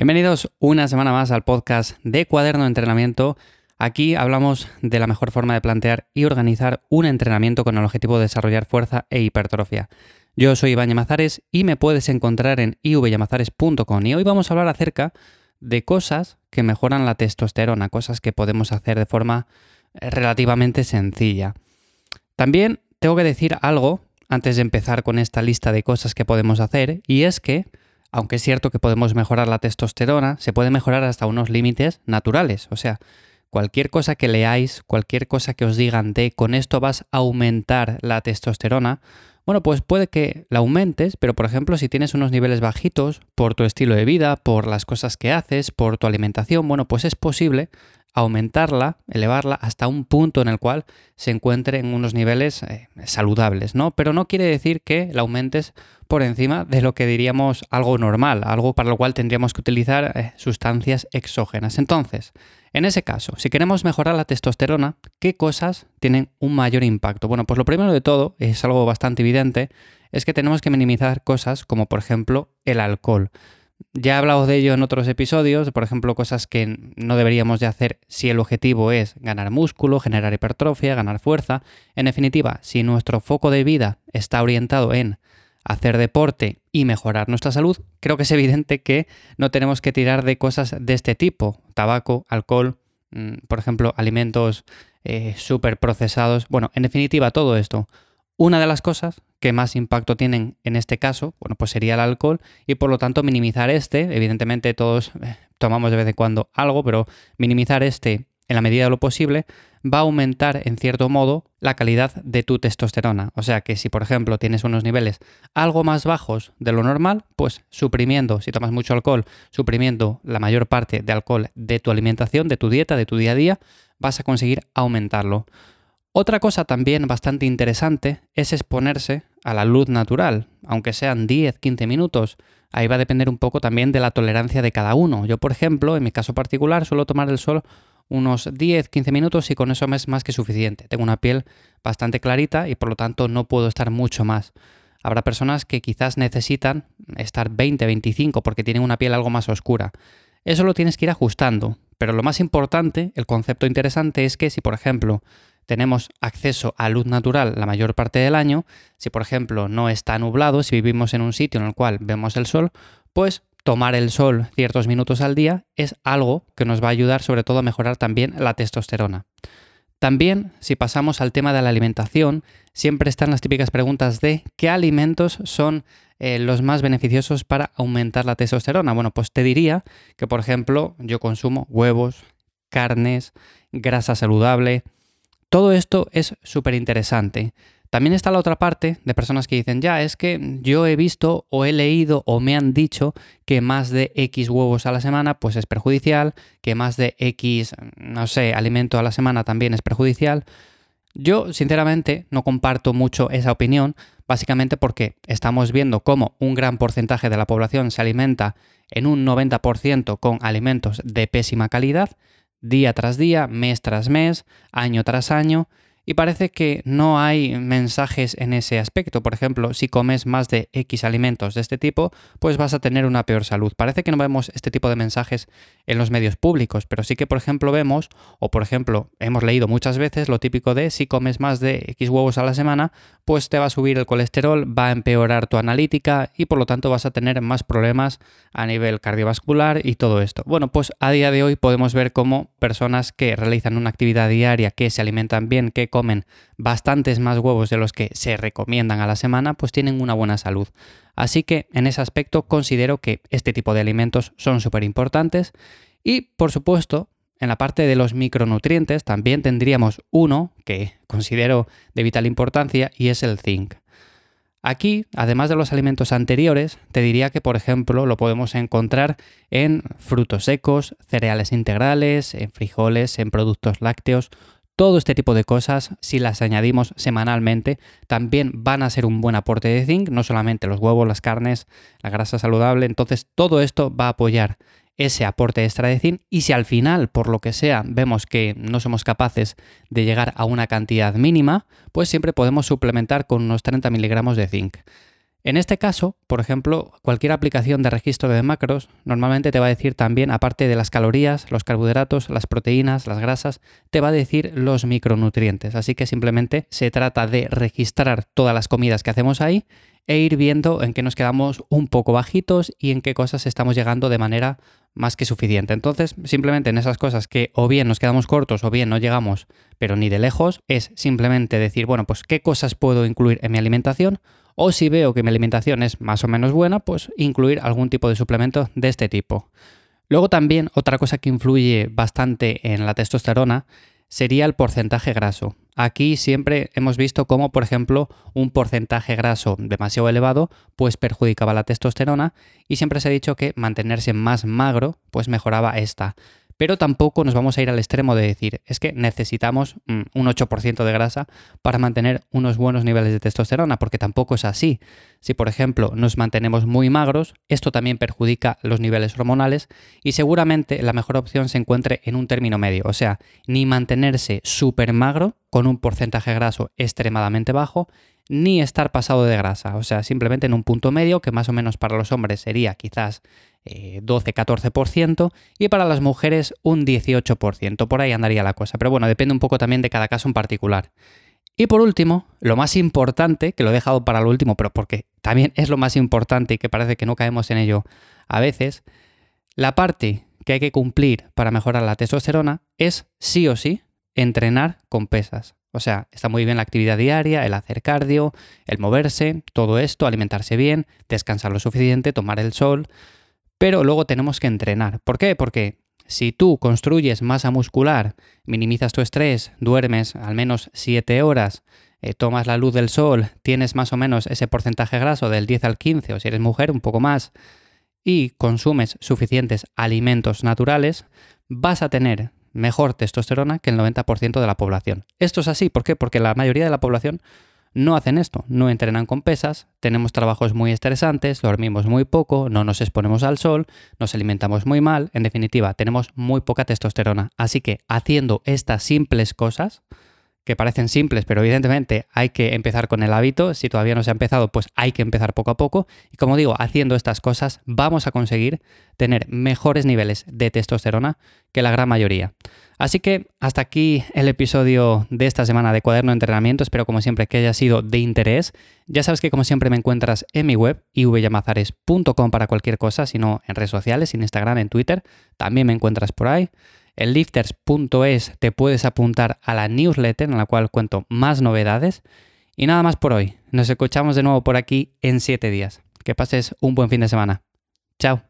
Bienvenidos una semana más al podcast de Cuaderno de Entrenamiento. Aquí hablamos de la mejor forma de plantear y organizar un entrenamiento con el objetivo de desarrollar fuerza e hipertrofia. Yo soy Iván Yamazares y me puedes encontrar en ivyamazares.com y hoy vamos a hablar acerca de cosas que mejoran la testosterona, cosas que podemos hacer de forma eh, relativamente sencilla. También tengo que decir algo antes de empezar con esta lista de cosas que podemos hacer y es que aunque es cierto que podemos mejorar la testosterona, se puede mejorar hasta unos límites naturales. O sea, cualquier cosa que leáis, cualquier cosa que os digan de con esto vas a aumentar la testosterona, bueno, pues puede que la aumentes, pero por ejemplo, si tienes unos niveles bajitos por tu estilo de vida, por las cosas que haces, por tu alimentación, bueno, pues es posible aumentarla, elevarla hasta un punto en el cual se encuentre en unos niveles eh, saludables, ¿no? Pero no quiere decir que la aumentes por encima de lo que diríamos algo normal, algo para lo cual tendríamos que utilizar eh, sustancias exógenas. Entonces, en ese caso, si queremos mejorar la testosterona, ¿qué cosas tienen un mayor impacto? Bueno, pues lo primero de todo, es algo bastante evidente, es que tenemos que minimizar cosas como por ejemplo el alcohol. Ya he hablado de ello en otros episodios, por ejemplo, cosas que no deberíamos de hacer si el objetivo es ganar músculo, generar hipertrofia, ganar fuerza. En definitiva, si nuestro foco de vida está orientado en hacer deporte y mejorar nuestra salud, creo que es evidente que no tenemos que tirar de cosas de este tipo, tabaco, alcohol, mm, por ejemplo, alimentos eh, súper procesados. Bueno, en definitiva, todo esto. Una de las cosas que más impacto tienen en este caso, bueno, pues sería el alcohol y por lo tanto minimizar este, evidentemente todos eh, tomamos de vez en cuando algo, pero minimizar este en la medida de lo posible va a aumentar en cierto modo la calidad de tu testosterona. O sea que si por ejemplo tienes unos niveles algo más bajos de lo normal, pues suprimiendo, si tomas mucho alcohol, suprimiendo la mayor parte de alcohol de tu alimentación, de tu dieta, de tu día a día, vas a conseguir aumentarlo. Otra cosa también bastante interesante es exponerse a la luz natural, aunque sean 10-15 minutos. Ahí va a depender un poco también de la tolerancia de cada uno. Yo, por ejemplo, en mi caso particular, suelo tomar el sol unos 10-15 minutos y con eso me es más que suficiente. Tengo una piel bastante clarita y por lo tanto no puedo estar mucho más. Habrá personas que quizás necesitan estar 20-25 porque tienen una piel algo más oscura. Eso lo tienes que ir ajustando. Pero lo más importante, el concepto interesante es que si, por ejemplo, tenemos acceso a luz natural la mayor parte del año, si por ejemplo no está nublado, si vivimos en un sitio en el cual vemos el sol, pues tomar el sol ciertos minutos al día es algo que nos va a ayudar sobre todo a mejorar también la testosterona. También, si pasamos al tema de la alimentación, siempre están las típicas preguntas de qué alimentos son eh, los más beneficiosos para aumentar la testosterona. Bueno, pues te diría que, por ejemplo, yo consumo huevos, carnes, grasa saludable, todo esto es súper interesante. También está la otra parte de personas que dicen, ya, es que yo he visto o he leído o me han dicho que más de X huevos a la semana pues es perjudicial, que más de X, no sé, alimento a la semana también es perjudicial. Yo, sinceramente, no comparto mucho esa opinión, básicamente porque estamos viendo cómo un gran porcentaje de la población se alimenta en un 90% con alimentos de pésima calidad día tras día, mes tras mes, año tras año, y parece que no hay mensajes en ese aspecto. Por ejemplo, si comes más de X alimentos de este tipo, pues vas a tener una peor salud. Parece que no vemos este tipo de mensajes en los medios públicos, pero sí que, por ejemplo, vemos, o por ejemplo, hemos leído muchas veces lo típico de si comes más de X huevos a la semana, pues te va a subir el colesterol, va a empeorar tu analítica y por lo tanto vas a tener más problemas a nivel cardiovascular y todo esto. Bueno, pues a día de hoy podemos ver cómo personas que realizan una actividad diaria, que se alimentan bien, que comen bastantes más huevos de los que se recomiendan a la semana, pues tienen una buena salud. Así que en ese aspecto considero que este tipo de alimentos son súper importantes y por supuesto en la parte de los micronutrientes también tendríamos uno que considero de vital importancia y es el zinc. Aquí, además de los alimentos anteriores, te diría que, por ejemplo, lo podemos encontrar en frutos secos, cereales integrales, en frijoles, en productos lácteos, todo este tipo de cosas, si las añadimos semanalmente, también van a ser un buen aporte de zinc, no solamente los huevos, las carnes, la grasa saludable. Entonces, todo esto va a apoyar ese aporte extra de zinc y si al final, por lo que sea, vemos que no somos capaces de llegar a una cantidad mínima, pues siempre podemos suplementar con unos 30 miligramos de zinc. En este caso, por ejemplo, cualquier aplicación de registro de macros normalmente te va a decir también, aparte de las calorías, los carbohidratos, las proteínas, las grasas, te va a decir los micronutrientes. Así que simplemente se trata de registrar todas las comidas que hacemos ahí e ir viendo en qué nos quedamos un poco bajitos y en qué cosas estamos llegando de manera más que suficiente. Entonces, simplemente en esas cosas que o bien nos quedamos cortos o bien no llegamos, pero ni de lejos, es simplemente decir, bueno, pues qué cosas puedo incluir en mi alimentación o si veo que mi alimentación es más o menos buena, pues incluir algún tipo de suplemento de este tipo. Luego también otra cosa que influye bastante en la testosterona sería el porcentaje graso. Aquí siempre hemos visto cómo, por ejemplo, un porcentaje graso demasiado elevado pues perjudicaba la testosterona y siempre se ha dicho que mantenerse más magro pues mejoraba esta pero tampoco nos vamos a ir al extremo de decir, es que necesitamos mm, un 8% de grasa para mantener unos buenos niveles de testosterona, porque tampoco es así. Si, por ejemplo, nos mantenemos muy magros, esto también perjudica los niveles hormonales y seguramente la mejor opción se encuentre en un término medio, o sea, ni mantenerse súper magro con un porcentaje graso extremadamente bajo, ni estar pasado de grasa, o sea, simplemente en un punto medio que más o menos para los hombres sería quizás 12-14% eh, y para las mujeres un 18%. Por ahí andaría la cosa. Pero bueno, depende un poco también de cada caso en particular. Y por último, lo más importante, que lo he dejado para lo último, pero porque también es lo más importante y que parece que no caemos en ello a veces, la parte que hay que cumplir para mejorar la testosterona es sí o sí entrenar con pesas. O sea, está muy bien la actividad diaria, el hacer cardio, el moverse, todo esto, alimentarse bien, descansar lo suficiente, tomar el sol, pero luego tenemos que entrenar. ¿Por qué? Porque si tú construyes masa muscular, minimizas tu estrés, duermes al menos 7 horas, eh, tomas la luz del sol, tienes más o menos ese porcentaje graso del 10 al 15, o si eres mujer, un poco más, y consumes suficientes alimentos naturales, vas a tener mejor testosterona que el 90% de la población. Esto es así, ¿por qué? Porque la mayoría de la población no hacen esto, no entrenan con pesas, tenemos trabajos muy estresantes, dormimos muy poco, no nos exponemos al sol, nos alimentamos muy mal, en definitiva, tenemos muy poca testosterona. Así que haciendo estas simples cosas, que parecen simples, pero evidentemente hay que empezar con el hábito, si todavía no se ha empezado, pues hay que empezar poco a poco, y como digo, haciendo estas cosas vamos a conseguir tener mejores niveles de testosterona que la gran mayoría. Así que hasta aquí el episodio de esta semana de Cuaderno de Entrenamiento. Espero como siempre que haya sido de interés. Ya sabes que como siempre me encuentras en mi web ivyamazares.com para cualquier cosa, sino en redes sociales, en Instagram, en Twitter. También me encuentras por ahí. En lifters.es te puedes apuntar a la newsletter en la cual cuento más novedades. Y nada más por hoy. Nos escuchamos de nuevo por aquí en 7 días. Que pases un buen fin de semana. Chao.